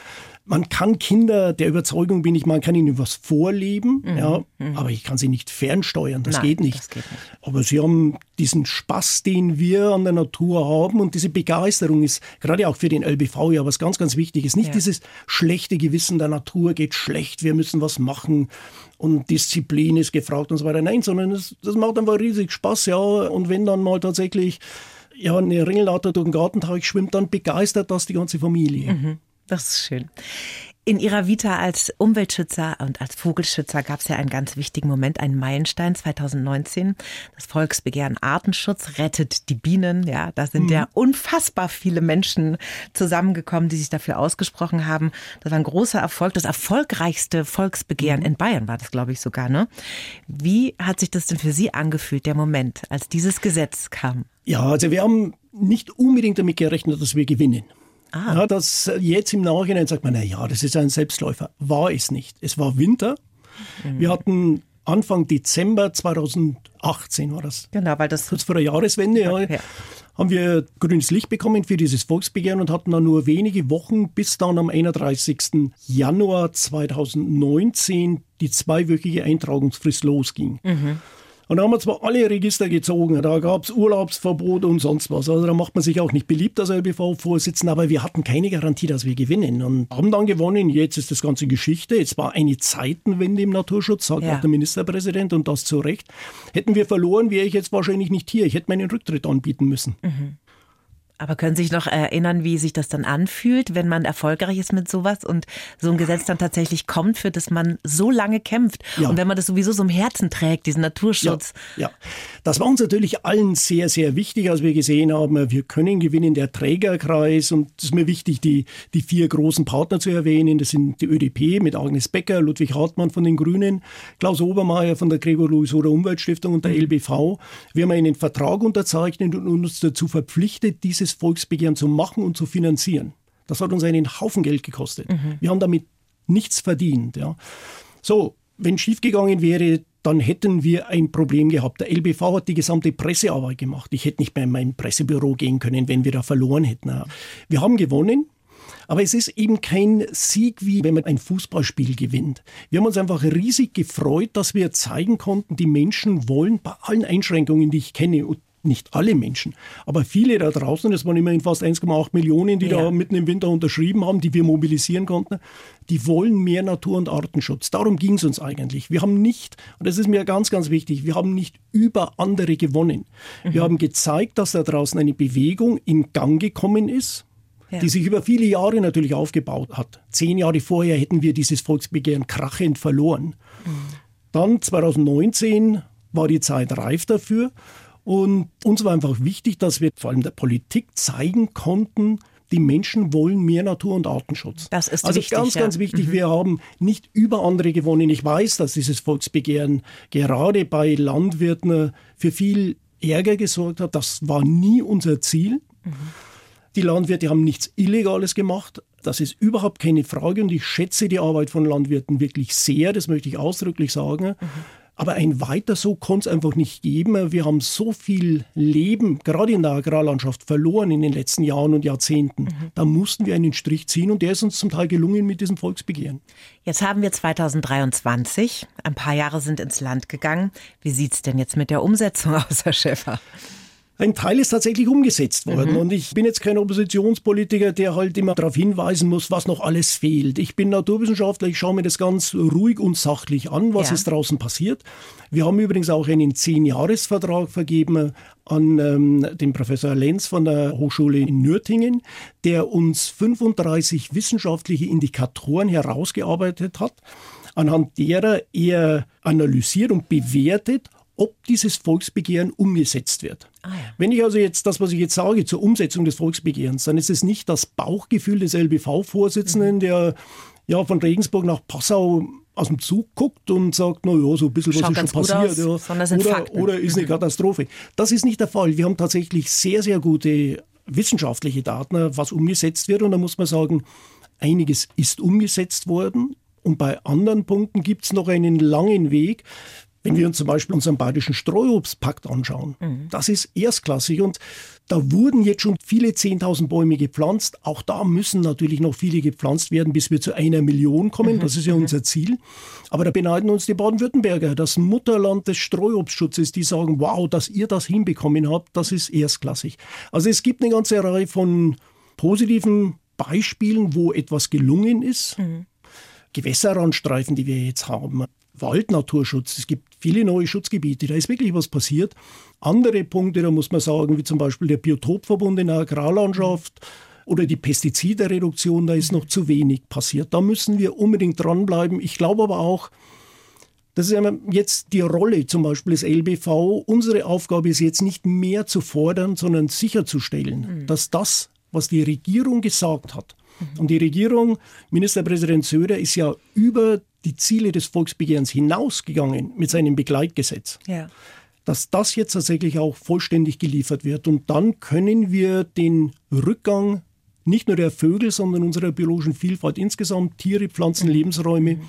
man kann Kinder, der Überzeugung bin ich, man kann ihnen was vorleben, mhm. ja, mhm. aber ich kann sie nicht fernsteuern, das, Nein, geht, nicht. das geht nicht. Aber sie haben diesen Spaß, den wir an der Natur haben und diese Begeisterung ist gerade auch für den LBV ja was ganz, ganz wichtig ist. Nicht ja. dieses schlechte Gewissen, der Natur geht schlecht, wir müssen was machen und Disziplin ist gefragt und so weiter. Nein, sondern das, das macht einfach riesig Spaß, ja. Und wenn dann mal tatsächlich ja, eine Ringelnatter durch den Gartenteich schwimmt, dann begeistert das die ganze Familie. Mhm. Das ist schön. In Ihrer Vita als Umweltschützer und als Vogelschützer gab es ja einen ganz wichtigen Moment, einen Meilenstein 2019. Das Volksbegehren Artenschutz rettet die Bienen. Ja, da sind mhm. ja unfassbar viele Menschen zusammengekommen, die sich dafür ausgesprochen haben. Das war ein großer Erfolg. Das erfolgreichste Volksbegehren mhm. in Bayern war das, glaube ich, sogar. Ne? Wie hat sich das denn für Sie angefühlt, der Moment, als dieses Gesetz kam? Ja, also wir haben nicht unbedingt damit gerechnet, dass wir gewinnen. Ah. Ja, das jetzt im Nachhinein sagt man, na ja, das ist ein Selbstläufer. War es nicht. Es war Winter. Mhm. Wir hatten Anfang Dezember 2018 war das. Genau, weil das kurz vor der Jahreswende, ja, ja. haben wir grünes Licht bekommen für dieses Volksbegehren und hatten dann nur wenige Wochen bis dann am 31. Januar 2019 die zweiwöchige Eintragungsfrist losging. Mhm. Und da haben wir zwar alle Register gezogen, da gab es Urlaubsverbot und sonst was. Also da macht man sich auch nicht beliebt als LBV-Vorsitzender, aber wir hatten keine Garantie, dass wir gewinnen. Und haben dann gewonnen. Jetzt ist das ganze Geschichte. Jetzt war eine Zeitenwende im Naturschutz, sagt ja. auch der Ministerpräsident und das zu Recht. Hätten wir verloren, wäre ich jetzt wahrscheinlich nicht hier. Ich hätte meinen Rücktritt anbieten müssen. Mhm. Aber können Sie sich noch erinnern, wie sich das dann anfühlt, wenn man erfolgreich ist mit sowas und so ein Gesetz dann tatsächlich kommt, für das man so lange kämpft ja. und wenn man das sowieso so im Herzen trägt, diesen Naturschutz? Ja, ja, das war uns natürlich allen sehr, sehr wichtig, als wir gesehen haben, wir können gewinnen, der Trägerkreis und es ist mir wichtig, die, die vier großen Partner zu erwähnen. Das sind die ÖDP mit Agnes Becker, Ludwig Hartmann von den Grünen, Klaus Obermeier von der Gregor Louis oder Umweltstiftung und der mhm. LBV. Wir haben einen Vertrag unterzeichnet und uns dazu verpflichtet, diese dieses Volksbegehren zu machen und zu finanzieren. Das hat uns einen Haufen Geld gekostet. Mhm. Wir haben damit nichts verdient. Ja. So, wenn schiefgegangen wäre, dann hätten wir ein Problem gehabt. Der LBV hat die gesamte Pressearbeit gemacht. Ich hätte nicht mehr in mein Pressebüro gehen können, wenn wir da verloren hätten. Wir haben gewonnen. Aber es ist eben kein Sieg, wie wenn man ein Fußballspiel gewinnt. Wir haben uns einfach riesig gefreut, dass wir zeigen konnten, die Menschen wollen bei allen Einschränkungen, die ich kenne, nicht alle Menschen, aber viele da draußen, das waren immerhin fast 1,8 Millionen, die ja. da mitten im Winter unterschrieben haben, die wir mobilisieren konnten, die wollen mehr Natur- und Artenschutz. Darum ging es uns eigentlich. Wir haben nicht, und das ist mir ganz, ganz wichtig, wir haben nicht über andere gewonnen. Mhm. Wir haben gezeigt, dass da draußen eine Bewegung in Gang gekommen ist, ja. die sich über viele Jahre natürlich aufgebaut hat. Zehn Jahre vorher hätten wir dieses Volksbegehren krachend verloren. Mhm. Dann 2019 war die Zeit reif dafür. Und uns war einfach wichtig, dass wir vor allem der Politik zeigen konnten, die Menschen wollen mehr Natur- und Artenschutz. Das ist also wichtig, ganz, ja. ganz wichtig. Mhm. Wir haben nicht über andere gewonnen. Ich weiß, dass dieses Volksbegehren gerade bei Landwirten für viel Ärger gesorgt hat. Das war nie unser Ziel. Mhm. Die Landwirte haben nichts Illegales gemacht. Das ist überhaupt keine Frage und ich schätze die Arbeit von Landwirten wirklich sehr. Das möchte ich ausdrücklich sagen. Mhm. Aber ein weiter so konnte es einfach nicht geben. Wir haben so viel Leben, gerade in der Agrarlandschaft, verloren in den letzten Jahren und Jahrzehnten. Mhm. Da mussten wir einen Strich ziehen und der ist uns zum Teil gelungen mit diesem Volksbegehren. Jetzt haben wir 2023. Ein paar Jahre sind ins Land gegangen. Wie sieht es denn jetzt mit der Umsetzung (laughs) aus, Herr Schäfer? Ein Teil ist tatsächlich umgesetzt worden. Mhm. Und ich bin jetzt kein Oppositionspolitiker, der halt immer darauf hinweisen muss, was noch alles fehlt. Ich bin Naturwissenschaftler, ich schaue mir das ganz ruhig und sachlich an, was ja. ist draußen passiert. Wir haben übrigens auch einen Zehn-Jahres-Vertrag vergeben an ähm, den Professor Lenz von der Hochschule in Nürtingen, der uns 35 wissenschaftliche Indikatoren herausgearbeitet hat, anhand derer er analysiert und bewertet, ob dieses Volksbegehren umgesetzt wird. Ah, ja. Wenn ich also jetzt das, was ich jetzt sage, zur Umsetzung des Volksbegehrens, dann ist es nicht das Bauchgefühl des LBV-Vorsitzenden, mhm. der ja von Regensburg nach Passau aus dem Zug guckt und sagt, na ja, so ein bisschen Schaut was ist schon passiert. Aus, ja. oder, oder ist eine mhm. Katastrophe. Das ist nicht der Fall. Wir haben tatsächlich sehr, sehr gute wissenschaftliche Daten, was umgesetzt wird. Und da muss man sagen, einiges ist umgesetzt worden. Und bei anderen Punkten gibt es noch einen langen Weg. Wenn wir uns zum Beispiel unseren Bayerischen Streuobstpakt anschauen, mhm. das ist erstklassig und da wurden jetzt schon viele 10.000 Bäume gepflanzt. Auch da müssen natürlich noch viele gepflanzt werden, bis wir zu einer Million kommen. Mhm. Das ist ja unser Ziel. Aber da beneiden uns die Baden-Württemberger, das Mutterland des Streuobstschutzes, die sagen, wow, dass ihr das hinbekommen habt, das ist erstklassig. Also es gibt eine ganze Reihe von positiven Beispielen, wo etwas gelungen ist. Mhm. Gewässerrandstreifen, die wir jetzt haben. Waldnaturschutz. Es gibt viele neue Schutzgebiete. Da ist wirklich was passiert. Andere Punkte, da muss man sagen, wie zum Beispiel der Biotopverbund in der Agrarlandschaft oder die Pestizidereduktion, da ist noch zu wenig passiert. Da müssen wir unbedingt dranbleiben. Ich glaube aber auch, das ist jetzt die Rolle zum Beispiel des LBV. Unsere Aufgabe ist jetzt nicht mehr zu fordern, sondern sicherzustellen, mhm. dass das, was die Regierung gesagt hat. Und die Regierung, Ministerpräsident Söder, ist ja über die Ziele des Volksbegehrens hinausgegangen mit seinem Begleitgesetz. Ja. Dass das jetzt tatsächlich auch vollständig geliefert wird. Und dann können wir den Rückgang nicht nur der Vögel, sondern unserer biologischen Vielfalt insgesamt, Tiere, Pflanzen, mhm. Lebensräume,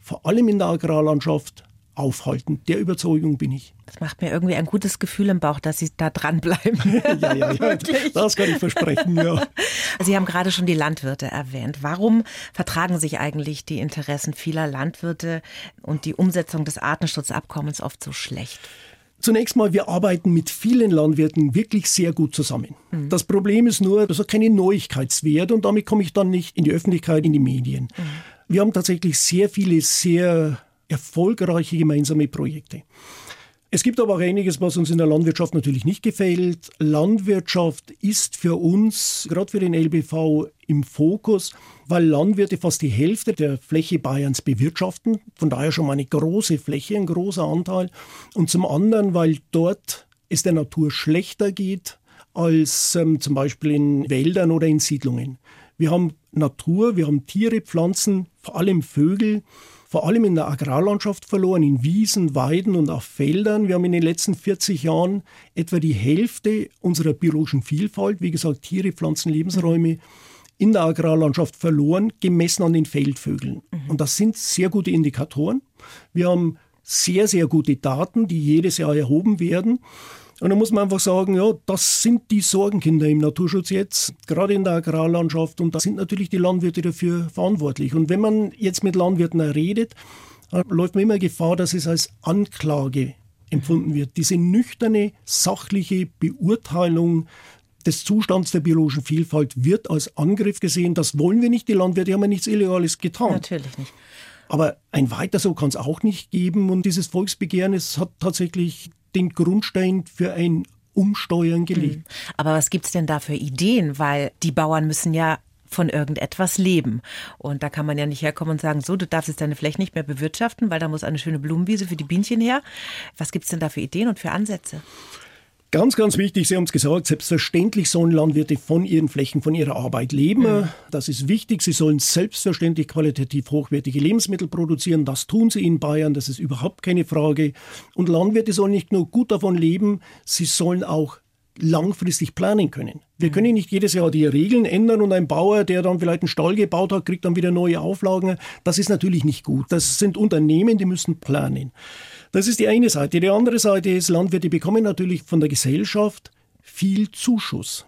vor allem in der Agrarlandschaft aufhalten. Der Überzeugung bin ich. Das macht mir irgendwie ein gutes Gefühl im Bauch, dass Sie da dranbleiben. (laughs) ja, ja, ja. das kann ich versprechen, ja. (laughs) Sie haben gerade schon die Landwirte erwähnt. Warum vertragen sich eigentlich die Interessen vieler Landwirte und die Umsetzung des Artenschutzabkommens oft so schlecht? Zunächst mal, wir arbeiten mit vielen Landwirten wirklich sehr gut zusammen. Mhm. Das Problem ist nur, das hat keinen Neuigkeitswert und damit komme ich dann nicht in die Öffentlichkeit, in die Medien. Mhm. Wir haben tatsächlich sehr viele, sehr erfolgreiche gemeinsame Projekte. Es gibt aber auch einiges, was uns in der Landwirtschaft natürlich nicht gefällt. Landwirtschaft ist für uns, gerade für den LBV, im Fokus, weil Landwirte fast die Hälfte der Fläche Bayerns bewirtschaften. Von daher schon mal eine große Fläche, ein großer Anteil. Und zum anderen, weil dort es der Natur schlechter geht als ähm, zum Beispiel in Wäldern oder in Siedlungen. Wir haben Natur, wir haben Tiere, Pflanzen, vor allem Vögel, vor allem in der Agrarlandschaft verloren, in Wiesen, Weiden und auf Feldern. Wir haben in den letzten 40 Jahren etwa die Hälfte unserer biologischen Vielfalt, wie gesagt Tiere, Pflanzen, Lebensräume, in der Agrarlandschaft verloren, gemessen an den Feldvögeln. Mhm. Und das sind sehr gute Indikatoren. Wir haben sehr, sehr gute Daten, die jedes Jahr erhoben werden. Und da muss man einfach sagen, ja, das sind die Sorgenkinder im Naturschutz jetzt, gerade in der Agrarlandschaft. Und da sind natürlich die Landwirte dafür verantwortlich. Und wenn man jetzt mit Landwirten redet, läuft man immer Gefahr, dass es als Anklage empfunden wird. Diese nüchterne, sachliche Beurteilung des Zustands der biologischen Vielfalt wird als Angriff gesehen. Das wollen wir nicht. Die Landwirte haben ja nichts Illegales getan. Natürlich nicht. Aber ein weiter so kann es auch nicht geben. Und dieses Volksbegehren, es hat tatsächlich den Grundstein für ein Umsteuern gelegt. Hm. Aber was gibt es denn da für Ideen? Weil die Bauern müssen ja von irgendetwas leben. Und da kann man ja nicht herkommen und sagen, so, du darfst jetzt deine Fläche nicht mehr bewirtschaften, weil da muss eine schöne Blumenwiese für die Bienchen her. Was gibt es denn da für Ideen und für Ansätze? Ganz, ganz wichtig, Sie haben es gesagt, selbstverständlich sollen Landwirte von ihren Flächen, von ihrer Arbeit leben. Mhm. Das ist wichtig. Sie sollen selbstverständlich qualitativ hochwertige Lebensmittel produzieren. Das tun sie in Bayern, das ist überhaupt keine Frage. Und Landwirte sollen nicht nur gut davon leben, sie sollen auch langfristig planen können. Wir können nicht jedes Jahr die Regeln ändern und ein Bauer, der dann vielleicht einen Stall gebaut hat, kriegt dann wieder neue Auflagen. Das ist natürlich nicht gut. Das sind Unternehmen, die müssen planen. Das ist die eine Seite. Die andere Seite ist, Landwirte bekommen natürlich von der Gesellschaft viel Zuschuss.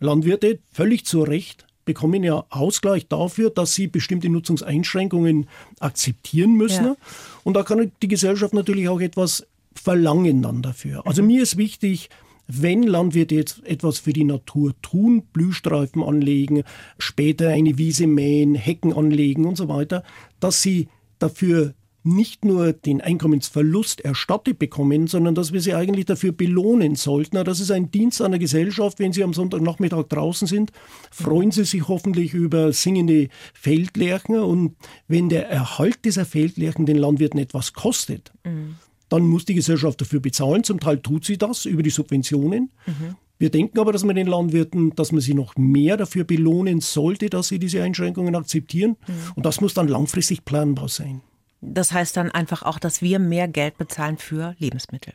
Landwirte, völlig zu Recht, bekommen ja Ausgleich dafür, dass sie bestimmte Nutzungseinschränkungen akzeptieren müssen. Ja. Und da kann die Gesellschaft natürlich auch etwas verlangen dann dafür. Also mir ist wichtig, wenn Landwirte jetzt etwas für die Natur tun, Blühstreifen anlegen, später eine Wiese mähen, Hecken anlegen und so weiter, dass sie dafür nicht nur den Einkommensverlust erstattet bekommen, sondern dass wir sie eigentlich dafür belohnen sollten. Das ist ein Dienst an der Gesellschaft. Wenn Sie am Sonntagnachmittag draußen sind, freuen Sie sich hoffentlich über singende Feldlerchen. Und wenn der Erhalt dieser Feldlerchen den Landwirten etwas kostet, mhm. dann muss die Gesellschaft dafür bezahlen. Zum Teil tut sie das über die Subventionen. Mhm. Wir denken aber, dass man den Landwirten, dass man sie noch mehr dafür belohnen sollte, dass sie diese Einschränkungen akzeptieren. Mhm. Und das muss dann langfristig planbar sein. Das heißt dann einfach auch, dass wir mehr Geld bezahlen für Lebensmittel.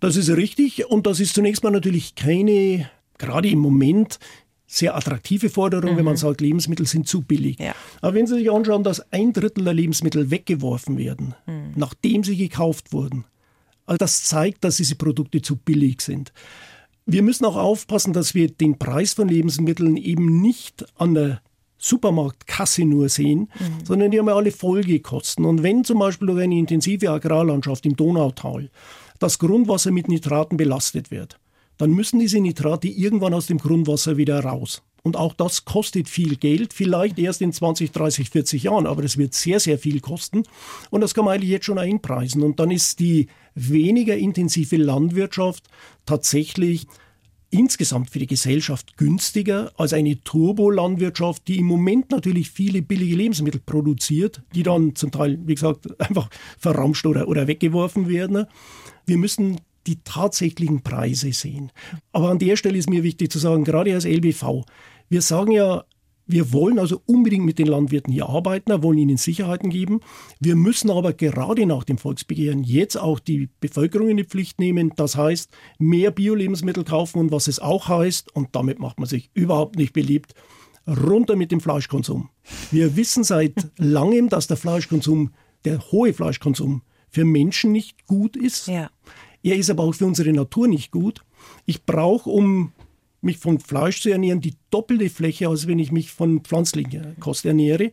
Das ist richtig und das ist zunächst mal natürlich keine, gerade im Moment, sehr attraktive Forderung, mhm. wenn man mhm. sagt, Lebensmittel sind zu billig. Ja. Aber wenn Sie sich anschauen, dass ein Drittel der Lebensmittel weggeworfen werden, mhm. nachdem sie gekauft wurden, all das zeigt, dass diese Produkte zu billig sind. Wir müssen auch aufpassen, dass wir den Preis von Lebensmitteln eben nicht an der Supermarktkasse nur sehen, mhm. sondern die haben ja alle Folgekosten. Und wenn zum Beispiel durch eine intensive Agrarlandschaft im Donautal das Grundwasser mit Nitraten belastet wird, dann müssen diese Nitrate irgendwann aus dem Grundwasser wieder raus. Und auch das kostet viel Geld, vielleicht erst in 20, 30, 40 Jahren, aber das wird sehr, sehr viel kosten. Und das kann man eigentlich jetzt schon einpreisen. Und dann ist die weniger intensive Landwirtschaft tatsächlich insgesamt für die Gesellschaft günstiger als eine Turbolandwirtschaft, die im Moment natürlich viele billige Lebensmittel produziert, die dann zum Teil, wie gesagt, (laughs) einfach verramscht oder, oder weggeworfen werden. Wir müssen die tatsächlichen Preise sehen. Aber an der Stelle ist mir wichtig zu sagen, gerade als LBV, wir sagen ja wir wollen also unbedingt mit den Landwirten hier arbeiten, wir wollen ihnen Sicherheiten geben. Wir müssen aber gerade nach dem Volksbegehren jetzt auch die Bevölkerung in die Pflicht nehmen. Das heißt, mehr Bio-Lebensmittel kaufen und was es auch heißt, und damit macht man sich überhaupt nicht beliebt, runter mit dem Fleischkonsum. Wir wissen seit (laughs) langem, dass der Fleischkonsum, der hohe Fleischkonsum, für Menschen nicht gut ist. Ja. Er ist aber auch für unsere Natur nicht gut. Ich brauche, um mich von Fleisch zu ernähren, die doppelte Fläche, als wenn ich mich von pflanzlicher Kost ernähre.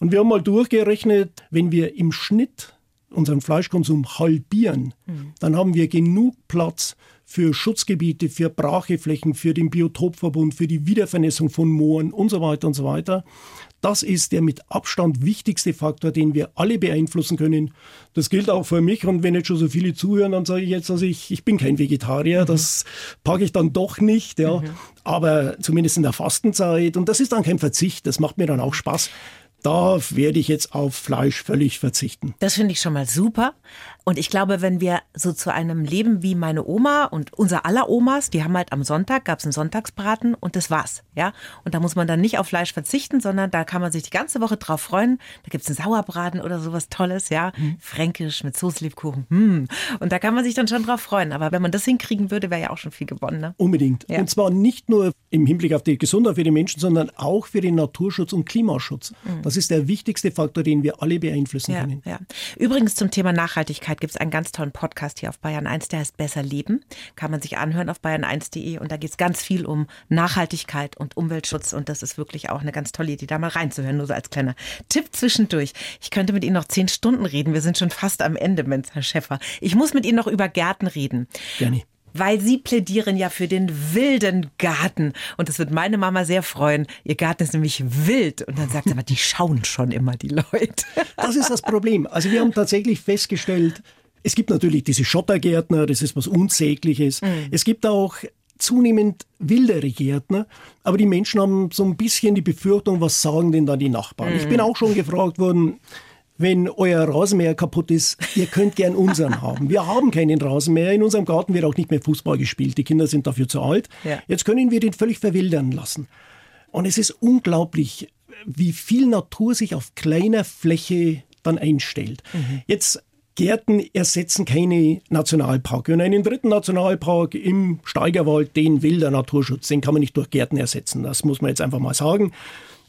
Und wir haben mal durchgerechnet, wenn wir im Schnitt unseren Fleischkonsum halbieren, mhm. dann haben wir genug Platz für Schutzgebiete, für Bracheflächen, für den Biotopverbund, für die Wiedervernässung von Mooren und so weiter und so weiter. Das ist der mit Abstand wichtigste Faktor, den wir alle beeinflussen können. Das gilt auch für mich. Und wenn jetzt schon so viele zuhören, dann sage ich jetzt, also ich, ich bin kein Vegetarier. Mhm. Das packe ich dann doch nicht. Ja. Mhm. Aber zumindest in der Fastenzeit. Und das ist dann kein Verzicht. Das macht mir dann auch Spaß da werde ich jetzt auf Fleisch völlig verzichten. Das finde ich schon mal super. Und ich glaube, wenn wir so zu einem Leben wie meine Oma und unser aller Omas, die haben halt am Sonntag, gab es einen Sonntagsbraten und das war's. Ja? Und da muss man dann nicht auf Fleisch verzichten, sondern da kann man sich die ganze Woche drauf freuen. Da gibt es einen Sauerbraten oder sowas Tolles, ja. Mhm. Fränkisch mit Soßlebkuchen. Hm. Und da kann man sich dann schon drauf freuen. Aber wenn man das hinkriegen würde, wäre ja auch schon viel gewonnen. Ne? Unbedingt. Ja. Und zwar nicht nur im Hinblick auf die Gesundheit für die Menschen, sondern auch für den Naturschutz und Klimaschutz. Mhm. Das ist der wichtigste Faktor, den wir alle beeinflussen ja, können. Ja. Übrigens zum Thema Nachhaltigkeit gibt es einen ganz tollen Podcast hier auf Bayern 1, der heißt Besser Leben. Kann man sich anhören auf bayern1.de und da geht es ganz viel um Nachhaltigkeit und Umweltschutz und das ist wirklich auch eine ganz tolle Idee, da mal reinzuhören, nur so als kleiner Tipp zwischendurch. Ich könnte mit Ihnen noch zehn Stunden reden. Wir sind schon fast am Ende, Mensch, Herr Schäffer. Ich muss mit Ihnen noch über Gärten reden. Gerne weil Sie plädieren ja für den wilden Garten. Und das wird meine Mama sehr freuen. Ihr Garten ist nämlich wild. Und dann sagt sie (laughs) aber, die schauen schon immer, die Leute. Das ist das Problem. Also wir haben tatsächlich festgestellt, es gibt natürlich diese Schottergärtner, das ist was Unsägliches. Mhm. Es gibt auch zunehmend wildere Gärtner, aber die Menschen haben so ein bisschen die Befürchtung, was sagen denn da die Nachbarn? Mhm. Ich bin auch schon gefragt worden, wenn euer Rasenmäher kaputt ist, ihr könnt gern unseren (laughs) haben. Wir haben keinen Rasenmäher. In unserem Garten wird auch nicht mehr Fußball gespielt. Die Kinder sind dafür zu alt. Ja. Jetzt können wir den völlig verwildern lassen. Und es ist unglaublich, wie viel Natur sich auf kleiner Fläche dann einstellt. Mhm. Jetzt Gärten ersetzen keine Nationalparke. Und einen dritten Nationalpark im Steigerwald, den will der Naturschutz, den kann man nicht durch Gärten ersetzen. Das muss man jetzt einfach mal sagen.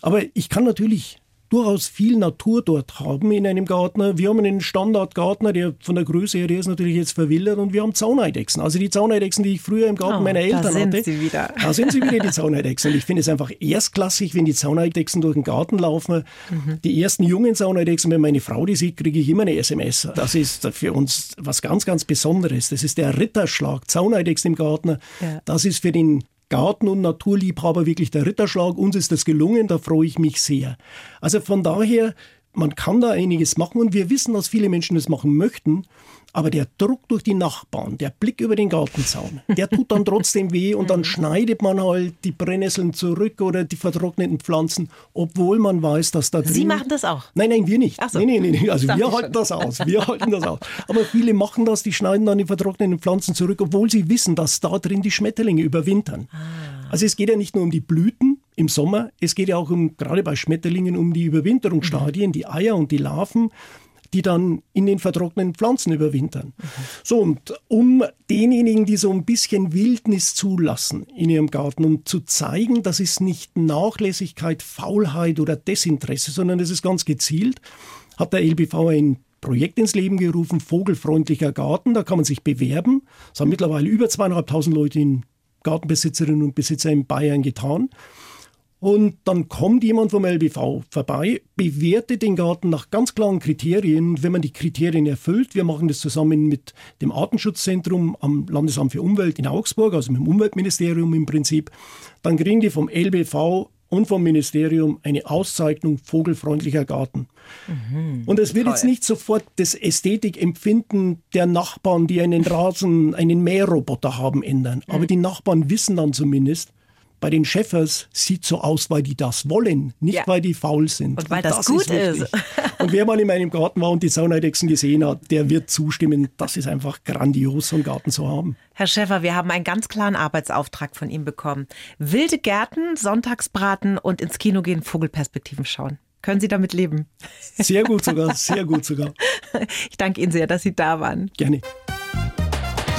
Aber ich kann natürlich durchaus viel Natur dort haben in einem Garten. Wir haben einen Standardgartner, der von der Größe her, der ist natürlich jetzt verwildert und wir haben Zauneidechsen. Also die Zauneidechsen, die ich früher im Garten oh, meiner Eltern da sind hatte. Sie wieder. (laughs) Da sind sie wieder, die Zauneidechsen. Und ich finde es einfach erstklassig, wenn die Zauneidechsen durch den Garten laufen. Mhm. Die ersten jungen Zauneidechsen, wenn meine Frau die sieht, kriege ich immer eine SMS. Das ist für uns was ganz, ganz Besonderes. Das ist der Ritterschlag. Zauneidechsen im Garten. Ja. Das ist für den Garten- und Naturliebhaber wirklich der Ritterschlag. Uns ist das gelungen, da freue ich mich sehr. Also von daher, man kann da einiges machen und wir wissen, dass viele Menschen das machen möchten. Aber der Druck durch die Nachbarn, der Blick über den Gartenzaun, der tut dann trotzdem weh und dann schneidet man halt die Brennnesseln zurück oder die vertrockneten Pflanzen, obwohl man weiß, dass da drin... Sie machen das auch? Nein, nein, wir nicht. Ach so. Nein, nein, nein, also (laughs) wir halten schon. das aus. Wir halten das aus. Aber viele machen das, die schneiden dann die vertrockneten Pflanzen zurück, obwohl sie wissen, dass da drin die Schmetterlinge überwintern. Ah. Also es geht ja nicht nur um die Blüten im Sommer, es geht ja auch um, gerade bei Schmetterlingen, um die Überwinterungsstadien, mhm. die Eier und die Larven die dann in den vertrockneten Pflanzen überwintern. Mhm. So, und um denjenigen, die so ein bisschen Wildnis zulassen in ihrem Garten, um zu zeigen, das ist nicht Nachlässigkeit, Faulheit oder Desinteresse, sondern es ist ganz gezielt, hat der LBV ein Projekt ins Leben gerufen, Vogelfreundlicher Garten. Da kann man sich bewerben. Es haben mittlerweile über zweieinhalbtausend Leute in Gartenbesitzerinnen und Besitzer in Bayern getan. Und dann kommt jemand vom LBV vorbei, bewertet den Garten nach ganz klaren Kriterien. wenn man die Kriterien erfüllt, wir machen das zusammen mit dem Artenschutzzentrum am Landesamt für Umwelt in Augsburg, also mit dem Umweltministerium im Prinzip, dann kriegen die vom LBV und vom Ministerium eine Auszeichnung vogelfreundlicher Garten. Mhm, und es wird toll. jetzt nicht sofort das Ästhetikempfinden der Nachbarn, die einen Rasen, einen Mähroboter haben, ändern. Aber mhm. die Nachbarn wissen dann zumindest, bei den Cheffers sieht so aus, weil die das wollen, nicht ja. weil die faul sind. Und weil das, das gut ist. ist. (laughs) und wer mal in meinem Garten war und die Sauneidechsen gesehen hat, der wird zustimmen, das ist einfach grandios, so einen Garten zu haben. Herr Schäfer, wir haben einen ganz klaren Arbeitsauftrag von ihm bekommen. Wilde Gärten, Sonntagsbraten und ins Kino gehen, Vogelperspektiven schauen. Können Sie damit leben? Sehr gut sogar, (laughs) sehr gut sogar. Ich danke Ihnen sehr, dass Sie da waren. Gerne.